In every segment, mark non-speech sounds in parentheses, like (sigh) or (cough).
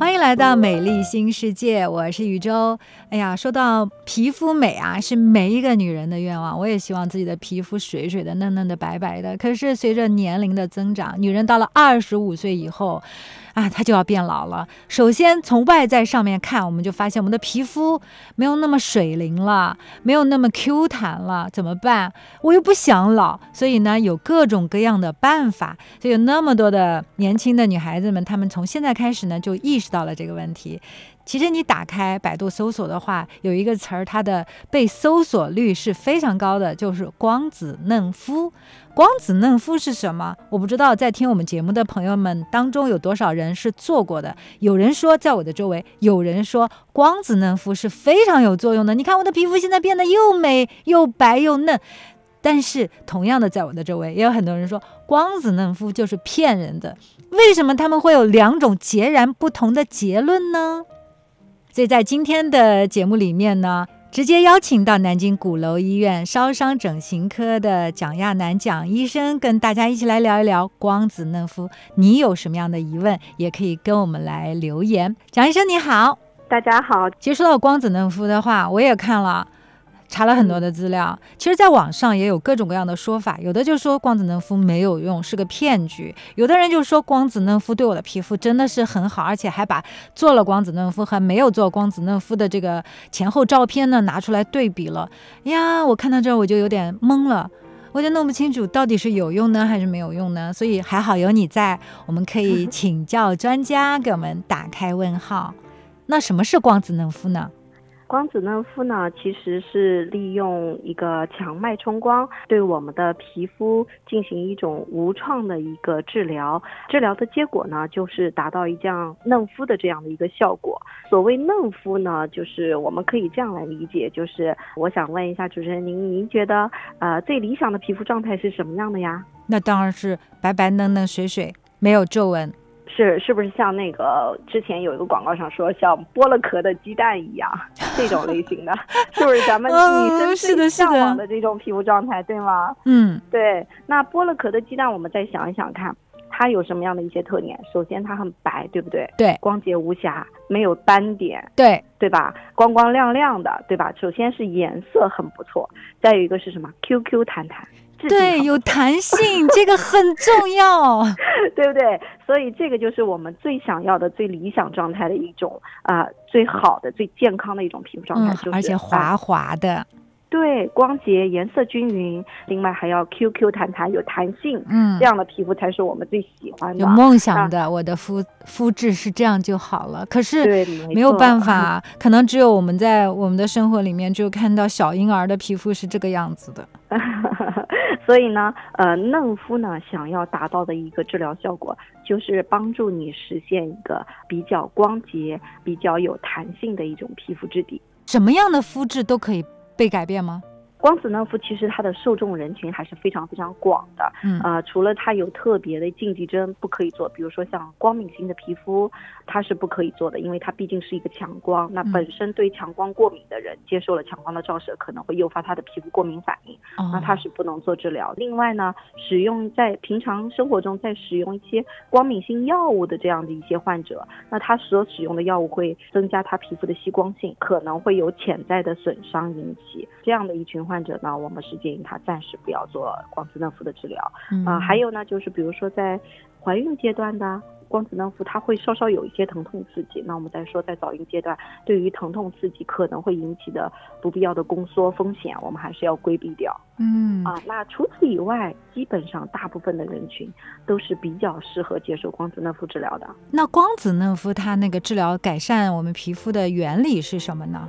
欢迎来到美丽新世界，我是宇宙。哎呀，说到皮肤美啊，是每一个女人的愿望。我也希望自己的皮肤水水的、嫩嫩的、白白的。可是随着年龄的增长，女人到了二十五岁以后。啊，它就要变老了。首先从外在上面看，我们就发现我们的皮肤没有那么水灵了，没有那么 Q 弹了，怎么办？我又不想老，所以呢，有各种各样的办法。所以有那么多的年轻的女孩子们，她们从现在开始呢，就意识到了这个问题。其实你打开百度搜索的话，有一个词儿，它的被搜索率是非常高的，就是光子嫩肤。光子嫩肤是什么？我不知道，在听我们节目的朋友们当中有多少人是做过的。有人说，在我的周围，有人说光子嫩肤是非常有作用的。你看我的皮肤现在变得又美又白又嫩。但是同样的，在我的周围也有很多人说光子嫩肤就是骗人的。为什么他们会有两种截然不同的结论呢？所以在今天的节目里面呢，直接邀请到南京鼓楼医院烧伤整形科的蒋亚楠蒋医生，跟大家一起来聊一聊光子嫩肤。你有什么样的疑问，也可以跟我们来留言。蒋医生你好，大家好。其实说到光子嫩肤的话，我也看了。查了很多的资料，其实，在网上也有各种各样的说法，有的就说光子嫩肤没有用，是个骗局；有的人就说光子嫩肤对我的皮肤真的是很好，而且还把做了光子嫩肤和没有做光子嫩肤的这个前后照片呢拿出来对比了。呀，我看到这儿我就有点懵了，我就弄不清楚到底是有用呢还是没有用呢。所以还好有你在，我们可以 (laughs) 请教专家给我们打开问号。那什么是光子嫩肤呢？光子嫩肤呢，其实是利用一个强脉冲光对我们的皮肤进行一种无创的一个治疗。治疗的结果呢，就是达到一降嫩肤的这样的一个效果。所谓嫩肤呢，就是我们可以这样来理解，就是我想问一下主持人，您您觉得呃最理想的皮肤状态是什么样的呀？那当然是白白嫩嫩、水水，没有皱纹。是是不是像那个之前有一个广告上说像剥了壳的鸡蛋一样这种类型的，(laughs) 是不是咱们女生最向往的这种皮肤状态，对吗？嗯，对。那剥了壳的鸡蛋，我们再想一想看，它有什么样的一些特点？首先它很白，对不对？对。光洁无瑕，没有斑点。对，对吧？光光亮亮的，对吧？首先是颜色很不错，再有一个是什么？Q Q 弹弹。对，有弹性，这个很 (laughs) 重要，(laughs) 对不对？所以这个就是我们最想要的、最理想状态的一种啊，最好的、最健康的一种皮肤状态，就是而且滑滑的。对，光洁、颜色均匀，另外还要 Q Q 弹弹，有弹性，嗯，这样的皮肤才是我们最喜欢的。有梦想的，我的肤肤质是这样就好了。可是没有办法，(laughs) 可能只有我们在我们的生活里面，就看到小婴儿的皮肤是这个样子的。(laughs) 所以呢，呃，嫩肤呢，想要达到的一个治疗效果，就是帮助你实现一个比较光洁、比较有弹性的一种皮肤质地。什么样的肤质都可以。被改变吗？光子嫩肤其实它的受众人群还是非常非常广的，嗯啊，除了它有特别的禁忌针不可以做，比如说像光敏性的皮肤，它是不可以做的，因为它毕竟是一个强光，那本身对强光过敏的人接受了强光的照射，可能会诱发他的皮肤过敏反应，那它是不能做治疗。另外呢，使用在平常生活中在使用一些光敏性药物的这样的一些患者，那他所使用的药物会增加他皮肤的吸光性，可能会有潜在的损伤引起这样的一群。患者呢，我们是建议他暂时不要做光子嫩肤的治疗啊。还有呢，就是比如说在怀孕阶段的光子嫩肤，它会稍稍有一些疼痛刺激。那我们再说在早孕阶段，对于疼痛刺激可能会引起的不必要的宫缩风险，我们还是要规避掉。嗯啊，那除此以外，基本上大部分的人群都是比较适合接受光子嫩肤治疗的。那光子嫩肤它那个治疗改善我们皮肤的原理是什么呢？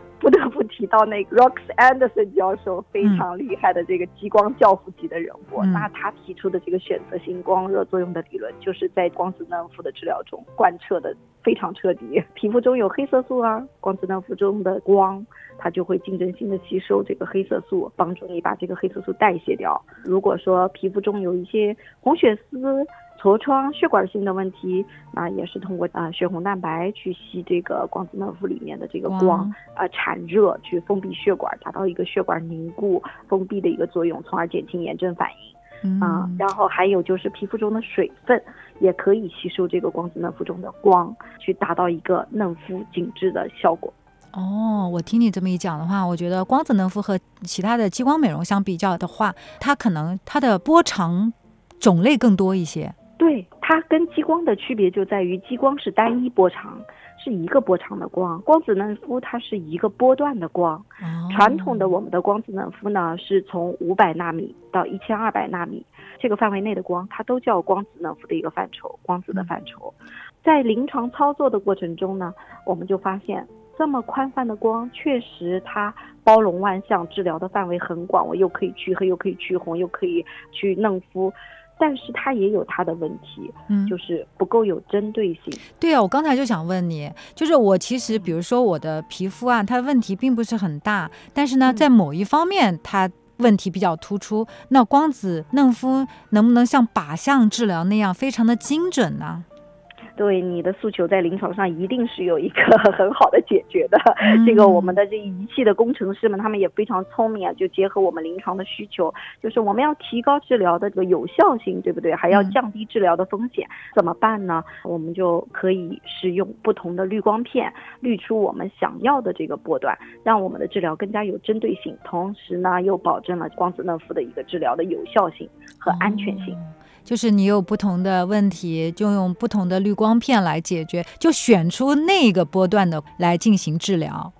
提到那个 Rox Anderson 教授非常厉害的这个激光教父级的人物，那他提出的这个选择性光热作用的理论，就是在光子嫩肤的治疗中贯彻的非常彻底。(laughs) 皮肤中有黑色素啊，光子嫩肤中的光，它就会竞争性的吸收这个黑色素，帮助你把这个黑色素代谢掉。如果说皮肤中有一些红血丝。痤疮、血管性的问题，那也是通过啊血红蛋白去吸这个光子嫩肤里面的这个光，啊产热去封闭血管，达到一个血管凝固、封闭的一个作用，从而减轻炎症反应。啊，然后还有就是皮肤中的水分，也可以吸收这个光子嫩肤中的光，去达到一个嫩肤紧致的效果。哦，我听你这么一讲的话，我觉得光子嫩肤和其他的激光美容相比较的话，它可能它的波长种类更多一些。对，它跟激光的区别就在于激光是单一波长。是一个波长的光，光子嫩肤它是一个波段的光。传统的我们的光子嫩肤呢，是从五百纳米到一千二百纳米这个范围内的光，它都叫光子嫩肤的一个范畴，光子的范畴。在临床操作的过程中呢，我们就发现这么宽泛的光，确实它包容万象，治疗的范围很广，我又可以去黑，又可以去红，又可以去嫩肤。但是它也有它的问题，嗯，就是不够有针对性。对啊，我刚才就想问你，就是我其实比如说我的皮肤啊，它的问题并不是很大，但是呢，在某一方面它问题比较突出。那光子嫩肤能不能像靶向治疗那样非常的精准呢？对你的诉求，在临床上一定是有一个 (laughs) 很好的解决的。这个我们的这仪器的工程师们，他们也非常聪明啊，就结合我们临床的需求，就是我们要提高治疗的这个有效性，对不对？还要降低治疗的风险，怎么办呢？我们就可以使用不同的滤光片，滤出我们想要的这个波段，让我们的治疗更加有针对性，同时呢，又保证了光子嫩肤的一个治疗的有效性和安全性。就是你有不同的问题，就用不同的滤光片来解决，就选出那个波段的来进行治疗。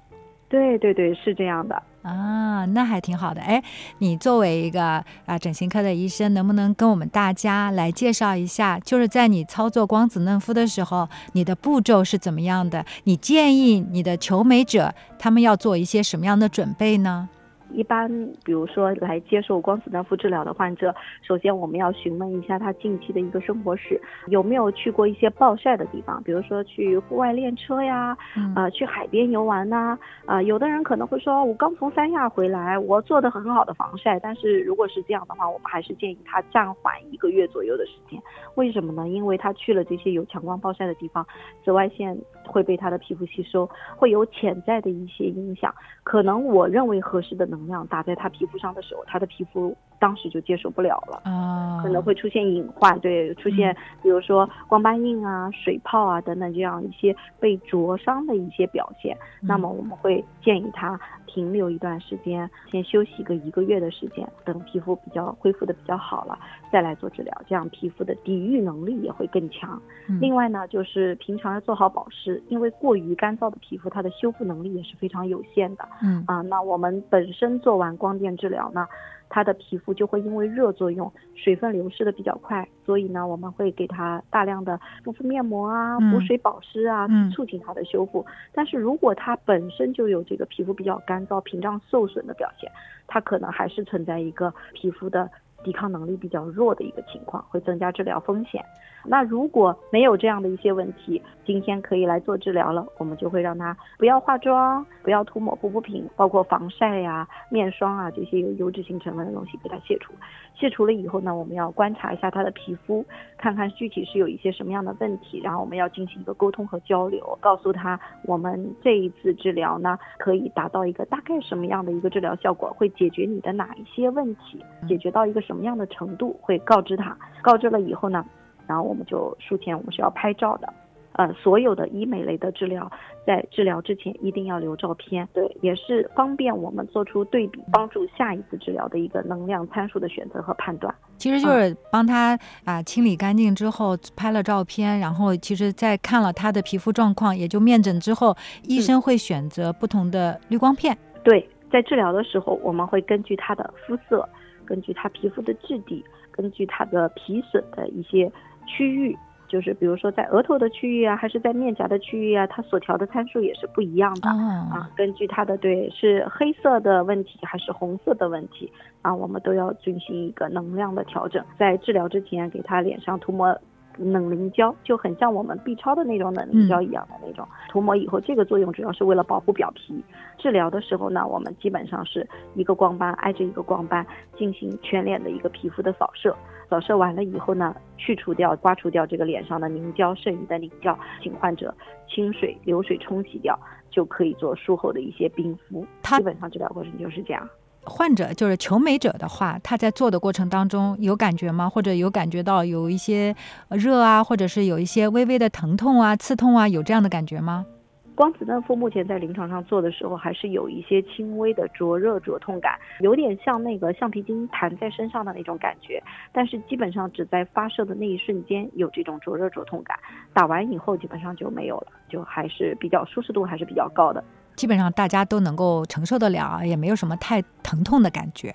对对对，是这样的啊，那还挺好的。哎，你作为一个啊整形科的医生，能不能跟我们大家来介绍一下，就是在你操作光子嫩肤的时候，你的步骤是怎么样的？你建议你的求美者他们要做一些什么样的准备呢？一般，比如说来接受光子嫩肤治疗的患者，首先我们要询问一下他近期的一个生活史，有没有去过一些暴晒的地方，比如说去户外练车呀，呃，去海边游玩呐，啊，有的人可能会说，我刚从三亚回来，我做的很好的防晒，但是如果是这样的话，我们还是建议他暂缓一个月左右的时间。为什么呢？因为他去了这些有强光暴晒的地方，紫外线会被他的皮肤吸收，会有潜在的一些影响。可能我认为合适的能量打在他皮肤上的时候，他的皮肤当时就接受不了了，啊可能会出现隐患，对，出现比如说光斑印啊、水泡啊等等这样一些被灼伤的一些表现。那么我们会建议他停留一段时间，先休息个一个月的时间，等皮肤比较恢复的比较好了，再来做治疗，这样皮肤的抵御能力也会更强。另外呢，就是平常要做好保湿，因为过于干燥的皮肤，它的修复能力也是非常有限的。嗯啊，那我们本身做完光电治疗呢，他的皮肤就会因为热作用，水分流失的比较快，所以呢，我们会给它大量的敷敷面膜啊，补水保湿啊，促进它的修复。但是如果它本身就有这个皮肤比较干燥、屏障受损的表现，它可能还是存在一个皮肤的。抵抗能力比较弱的一个情况，会增加治疗风险。那如果没有这样的一些问题，今天可以来做治疗了，我们就会让他不要化妆，不要涂抹护肤品，包括防晒呀、面霜啊这些有油脂性成分的东西给他卸除。卸除了以后呢，我们要观察一下他的皮肤，看看具体是有一些什么样的问题，然后我们要进行一个沟通和交流，告诉他我们这一次治疗呢可以达到一个大概什么样的一个治疗效果，会解决你的哪一些问题，解决到一个什么样的程度，会告知他。告知了以后呢，然后我们就术前我们是要拍照的。呃，所有的医美类的治疗，在治疗之前一定要留照片，对，也是方便我们做出对比，帮助下一次治疗的一个能量参数的选择和判断。其实就是帮他啊清理干净之后拍了照片，然后其实在看了他的皮肤状况，也就面诊之后，医生会选择不同的滤光片。对，在治疗的时候，我们会根据他的肤色，根据他皮肤的质地，根据他的皮损的一些区域。就是比如说在额头的区域啊，还是在面颊的区域啊，它所调的参数也是不一样的啊。根据它的对是黑色的问题还是红色的问题啊，我们都要进行一个能量的调整。在治疗之前，给他脸上涂抹冷凝胶，就很像我们 B 超的那种冷凝胶一样的那种。涂抹以后，这个作用主要是为了保护表皮。治疗的时候呢，我们基本上是一个光斑挨着一个光斑进行全脸的一个皮肤的扫射。扫射完了以后呢，去除掉、刮除掉这个脸上的凝胶，剩余的凝胶，请患者清水流水冲洗掉，就可以做术后的一些冰敷。基本上治疗过程就是这样。患者就是求美者的话，他在做的过程当中有感觉吗？或者有感觉到有一些热啊，或者是有一些微微的疼痛啊、刺痛啊，有这样的感觉吗？光子嫩肤目前在临床上做的时候，还是有一些轻微的灼热、灼痛感，有点像那个橡皮筋弹在身上的那种感觉。但是基本上只在发射的那一瞬间有这种灼热、灼痛感，打完以后基本上就没有了，就还是比较舒适度还是比较高的。基本上大家都能够承受得了，也没有什么太疼痛的感觉。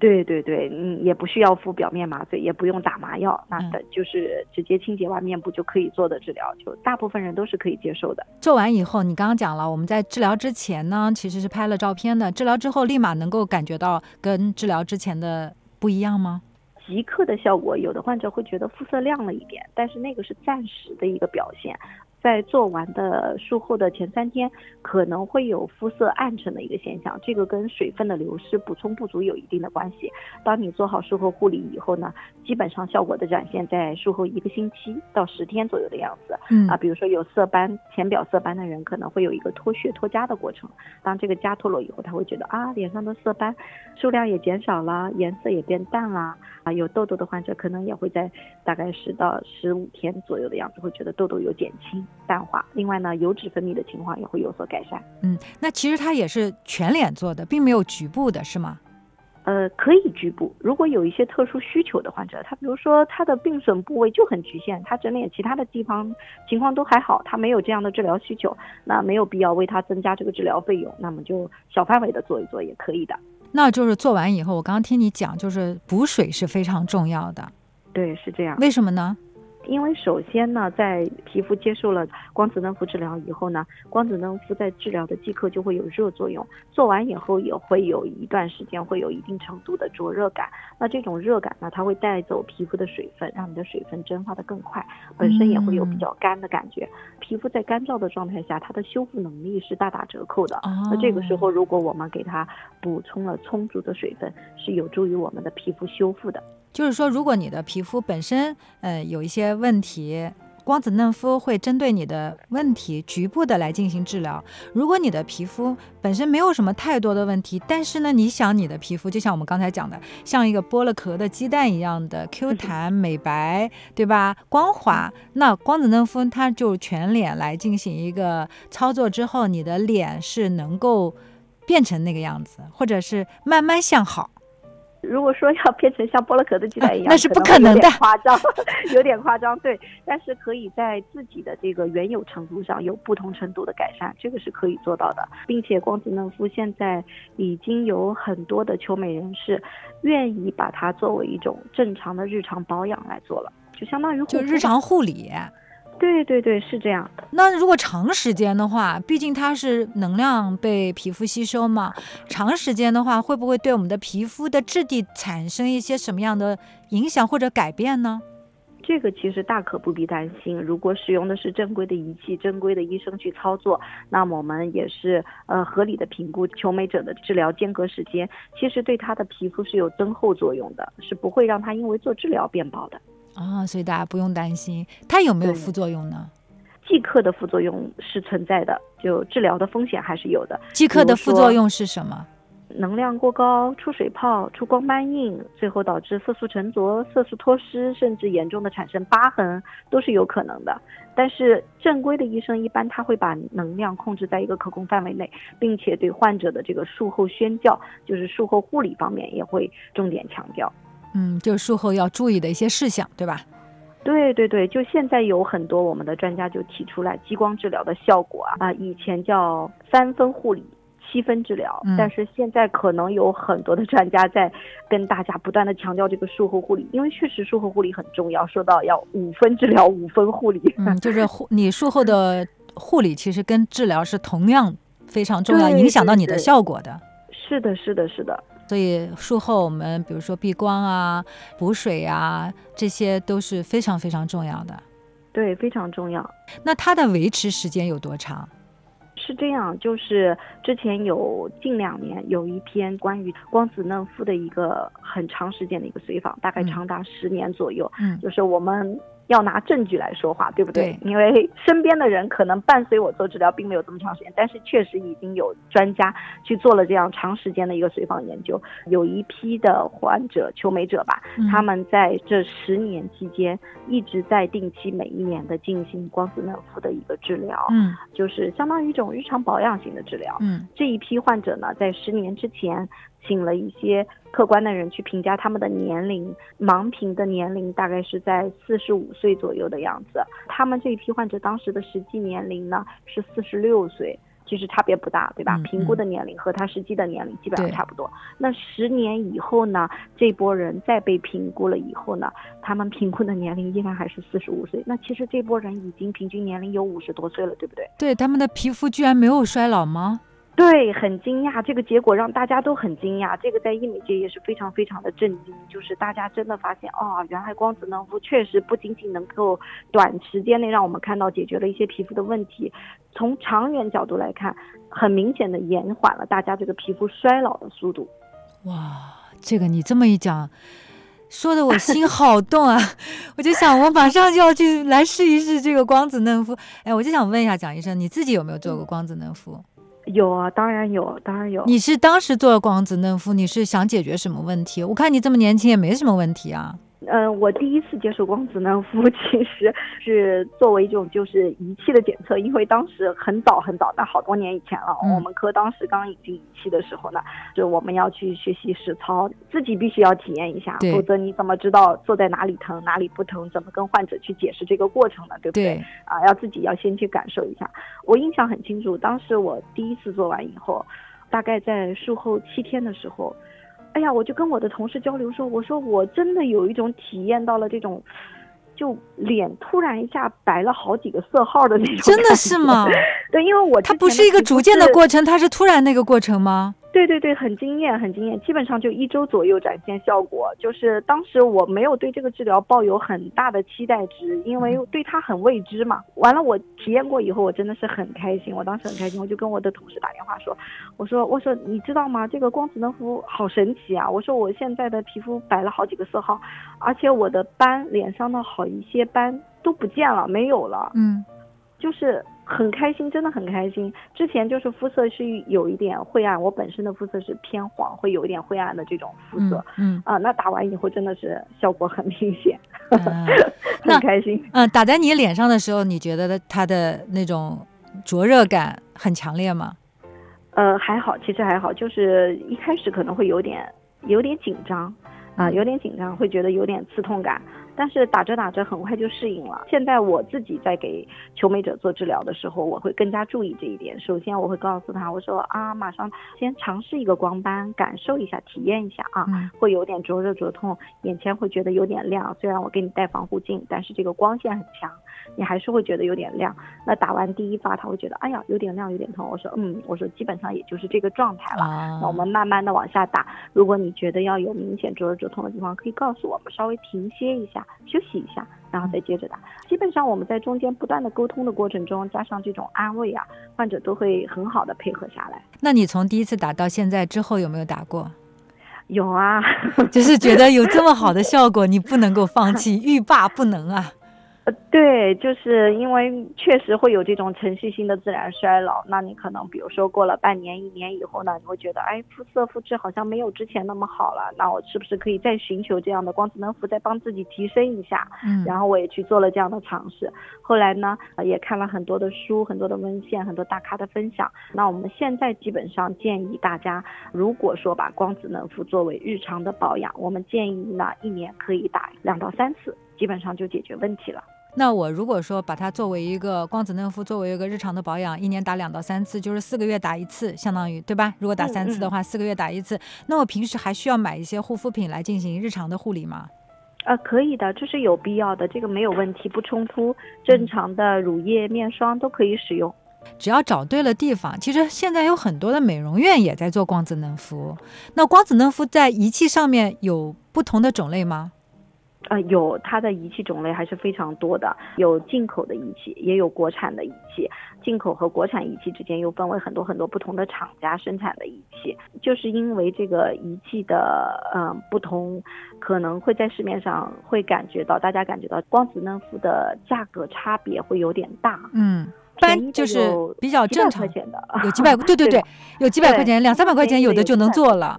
对对对，嗯，也不需要敷表面麻醉，也不用打麻药，那的就是直接清洁完面部就可以做的治疗，就大部分人都是可以接受的。做完以后，你刚刚讲了，我们在治疗之前呢，其实是拍了照片的，治疗之后立马能够感觉到跟治疗之前的不一样吗？即刻的效果，有的患者会觉得肤色亮了一点，但是那个是暂时的一个表现。在做完的术后的前三天，可能会有肤色暗沉的一个现象，这个跟水分的流失补充不足有一定的关系。当你做好术后护理以后呢，基本上效果的展现在术后一个星期到十天左右的样子。嗯啊，比如说有色斑、浅表色斑的人，可能会有一个脱屑脱痂的过程。当这个痂脱落以后，他会觉得啊，脸上的色斑数量也减少了，颜色也变淡了。啊，有痘痘的患者可能也会在大概十到十五天左右的样子，会觉得痘痘有减轻。淡化，另外呢，油脂分泌的情况也会有所改善。嗯，那其实它也是全脸做的，并没有局部的，是吗？呃，可以局部。如果有一些特殊需求的患者，他比如说他的病损部位就很局限，他整脸其他的地方情况都还好，他没有这样的治疗需求，那没有必要为他增加这个治疗费用，那么就小范围的做一做也可以的。那就是做完以后，我刚刚听你讲，就是补水是非常重要的。对，是这样。为什么呢？因为首先呢，在皮肤接受了光子嫩肤治疗以后呢，光子嫩肤在治疗的即刻就会有热作用，做完以后也会有一段时间会有一定程度的灼热感。那这种热感呢，它会带走皮肤的水分，让你的水分蒸发的更快，本身也会有比较干的感觉。皮肤在干燥的状态下，它的修复能力是大打折扣的。那这个时候，如果我们给它补充了充足的水分，是有助于我们的皮肤修复的。就是说，如果你的皮肤本身呃有一些问题，光子嫩肤会针对你的问题局部的来进行治疗。如果你的皮肤本身没有什么太多的问题，但是呢，你想你的皮肤就像我们刚才讲的，像一个剥了壳的鸡蛋一样的 Q 弹美白，对吧？光滑，那光子嫩肤它就全脸来进行一个操作之后，你的脸是能够变成那个样子，或者是慢慢向好。如果说要变成像剥了壳的鸡蛋一样，那是不可能的，夸张，(laughs) 有点夸张，对。但是可以在自己的这个原有程度上有不同程度的改善，这个是可以做到的，并且光子嫩肤现在已经有很多的求美人士愿意把它作为一种正常的日常保养来做了，就相当于就日常护理。对对对，是这样。那如果长时间的话，毕竟它是能量被皮肤吸收嘛，长时间的话，会不会对我们的皮肤的质地产生一些什么样的影响或者改变呢？这个其实大可不必担心。如果使用的是正规的仪器、正规的医生去操作，那么我们也是呃合理的评估求美者的治疗间隔时间，其实对他的皮肤是有增厚作用的，是不会让他因为做治疗变薄的。啊，所以大家不用担心，它有没有副作用呢？即刻的副作用是存在的，就治疗的风险还是有的。即刻的副作用是什么？能量过高、出水泡、出光斑印，最后导致色素沉着、色素脱失，甚至严重的产生疤痕，都是有可能的。但是正规的医生一般他会把能量控制在一个可控范围内，并且对患者的这个术后宣教，就是术后护理方面也会重点强调。嗯，就是术后要注意的一些事项，对吧？对对对，就现在有很多我们的专家就提出来激光治疗的效果啊啊，以前叫三分护理、七分治疗，但是现在可能有很多的专家在跟大家不断的强调这个术后护理，因为确实术后护理很重要，说到要五分治疗、五分护理，嗯，就是护你术后的护理其实跟治疗是同样非常重要，(laughs) 影响到你的效果的。是的，是的，是的。所以术后我们比如说避光啊、补水啊，这些都是非常非常重要的。对，非常重要。那它的维持时间有多长？是这样，就是之前有近两年有一篇关于光子嫩肤的一个很长时间的一个随访，大概长达十年左右。嗯，就是我们要拿证据来说话，对不对？因为身边的人可能伴随我做治疗并没有这么长时间，但是确实已经有专家去做了这样长时间的一个随访研究，有一批的患者求美者吧，他们在这十年期间一直在定期每一年的进行光子嫩肤的一个治疗，嗯，就是相当于一种日常保养型的治疗，嗯，这一批患者呢，在十年之前。请了一些客观的人去评价他们的年龄，盲评的年龄大概是在四十五岁左右的样子。他们这一批患者当时的实际年龄呢是四十六岁，其实差别不大，对吧？评估的年龄和他实际的年龄基本上差不多。那十年以后呢，这波人再被评估了以后呢，他们评估的年龄依然还是四十五岁。那其实这波人已经平均年龄有五十多岁了，对不对？对，他们的皮肤居然没有衰老吗？对，很惊讶，这个结果让大家都很惊讶。这个在医美界也是非常非常的震惊，就是大家真的发现，哦，原来光子嫩肤确实不仅仅能够短时间内让我们看到解决了一些皮肤的问题，从长远角度来看，很明显的延缓了大家这个皮肤衰老的速度。哇，这个你这么一讲，说的我心好动啊！(laughs) 我就想，我马上就要去来试一试这个光子嫩肤。哎，我就想问一下蒋医生，你自己有没有做过光子嫩肤？有啊，当然有，当然有。你是当时做光子嫩肤，你是想解决什么问题？我看你这么年轻，也没什么问题啊。嗯，我第一次接触光子嫩肤，(laughs) 其实是作为一种就是仪器的检测，因为当时很早很早，但好多年以前了。我们科当时刚引进仪器的时候呢，就我们要去学习实操，自己必须要体验一下，否则你怎么知道坐在哪里疼，哪里不疼，怎么跟患者去解释这个过程呢？对不对？啊，要自己要先去感受一下。我印象很清楚，当时我第一次做完以后，大概在术后七天的时候。哎呀，我就跟我的同事交流说，我说我真的有一种体验到了这种，就脸突然一下白了好几个色号的那种。真的是吗？(laughs) 对，因为我它不是一个逐渐的过程，它是突然那个过程吗？对对对，很惊艳，很惊艳，基本上就一周左右展现效果。就是当时我没有对这个治疗抱有很大的期待值，因为对它很未知嘛。完了，我体验过以后，我真的是很开心。我当时很开心，我就跟我的同事打电话说：“我说，我说，你知道吗？这个光子嫩肤好神奇啊！我说我现在的皮肤白了好几个色号，而且我的斑，脸上的好一些斑都不见了，没有了。嗯，就是。”很开心，真的很开心。之前就是肤色是有一点灰暗，我本身的肤色是偏黄，会有一点灰暗的这种肤色。嗯啊，那打完以后真的是效果很明显，很开心。嗯，打在你脸上的时候，你觉得它的那种灼热感很强烈吗？呃，还好，其实还好，就是一开始可能会有点有点紧张啊，有点紧张，会觉得有点刺痛感。但是打着打着很快就适应了。现在我自己在给求美者做治疗的时候，我会更加注意这一点。首先我会告诉他，我说啊，马上先尝试一个光斑，感受一下，体验一下啊，会有点灼热灼痛，眼前会觉得有点亮。虽然我给你戴防护镜，但是这个光线很强，你还是会觉得有点亮。那打完第一发，他会觉得哎呀有点亮，有点痛。我说嗯，我说基本上也就是这个状态了。那我们慢慢的往下打。如果你觉得要有明显灼热灼痛的地方，可以告诉我们，稍微停歇一下。休息一下，然后再接着打。基本上我们在中间不断的沟通的过程中，加上这种安慰啊，患者都会很好的配合下来。那你从第一次打到现在之后有没有打过？有啊，就是觉得有这么好的 (laughs) 效果，你不能够放弃，欲罢不能啊。对，就是因为确实会有这种程序性的自然衰老。那你可能比如说过了半年、一年以后呢，你会觉得，哎，肤色、肤质好像没有之前那么好了。那我是不是可以再寻求这样的光子嫩肤，再帮自己提升一下？嗯，然后我也去做了这样的尝试。后来呢，也看了很多的书、很多的文献、很多大咖的分享。那我们现在基本上建议大家，如果说把光子嫩肤作为日常的保养，我们建议呢，一年可以打两到三次，基本上就解决问题了。那我如果说把它作为一个光子嫩肤，作为一个日常的保养，一年打两到三次，就是四个月打一次，相当于对吧？如果打三次的话，四个月打一次，那我平时还需要买一些护肤品来进行日常的护理吗？啊，可以的，这是有必要的，这个没有问题，不冲突。正常的乳液、面霜都可以使用，只要找对了地方。其实现在有很多的美容院也在做光子嫩肤，那光子嫩肤在仪器上面有不同的种类吗？呃，有它的仪器种类还是非常多的，有进口的仪器，也有国产的仪器。进口和国产仪器之间又分为很多很多不同的厂家生产的仪器。就是因为这个仪器的嗯不同，可能会在市面上会感觉到，大家感觉到光子嫩肤的价格差别会有点大。嗯，一般就是比较正常的，有几百，对对 (laughs) 对，有几百块钱，两三百块钱有的就能做了。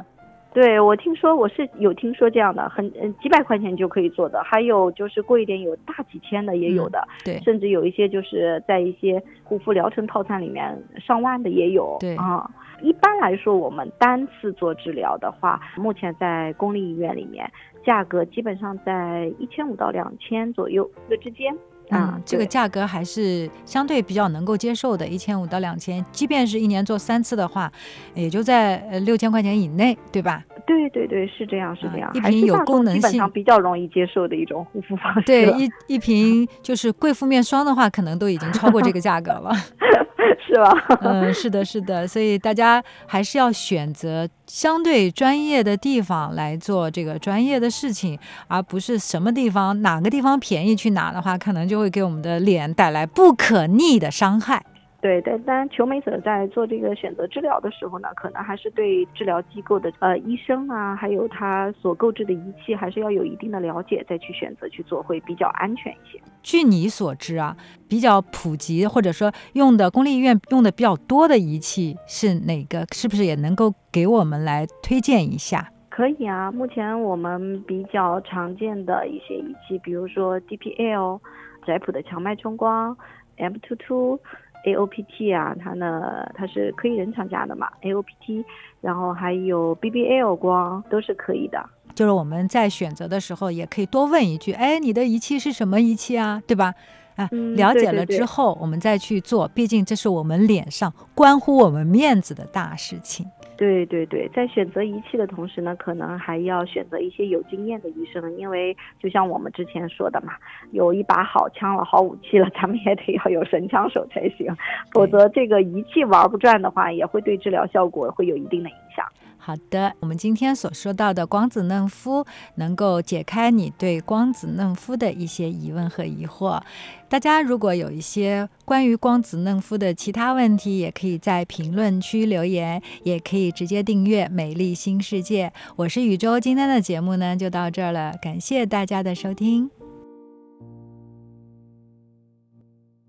对，我听说我是有听说这样的，很嗯几百块钱就可以做的，还有就是贵一点，有大几千的也有的，对，甚至有一些就是在一些护肤疗程套餐里面上万的也有，对啊。一般来说，我们单次做治疗的话，目前在公立医院里面，价格基本上在一千五到两千左右的之间。嗯，这个价格还是相对比较能够接受的，一千五到两千，即便是一年做三次的话，也就在呃六千块钱以内，对吧？对对对，是这样是这样，一瓶有功能性，比较容易接受的一种护肤方式。对，一一瓶就是贵妇面霜的话，可能都已经超过这个价格了。(laughs) 是吧？(laughs) 嗯，是的，是的，所以大家还是要选择相对专业的地方来做这个专业的事情，而不是什么地方哪个地方便宜去哪的话，可能就会给我们的脸带来不可逆的伤害。对，但当然，求美者在做这个选择治疗的时候呢，可能还是对治疗机构的呃医生啊，还有他所购置的仪器，还是要有一定的了解，再去选择去做，会比较安全一些。据你所知啊，比较普及或者说用的公立医院用的比较多的仪器是哪个？是不是也能够给我们来推荐一下？可以啊，目前我们比较常见的一些仪器，比如说 DPL、窄谱的强脉冲光、M two two。AOPT 啊，它呢，它是可以人厂家的嘛，AOPT，然后还有 BBL 光都是可以的。就是我们在选择的时候，也可以多问一句，哎，你的仪器是什么仪器啊？对吧？啊，了解了之后，我们再去做，毕竟这是我们脸上关乎我们面子的大事情。对对对，在选择仪器的同时呢，可能还要选择一些有经验的医生，因为就像我们之前说的嘛，有一把好枪了、好武器了，咱们也得要有神枪手才行，否则这个仪器玩不转的话，也会对治疗效果会有一定的影响。好的，我们今天所说到的光子嫩肤，能够解开你对光子嫩肤的一些疑问和疑惑。大家如果有一些关于光子嫩肤的其他问题，也可以在评论区留言，也可以直接订阅《美丽新世界》。我是宇宙，今天的节目呢就到这儿了，感谢大家的收听。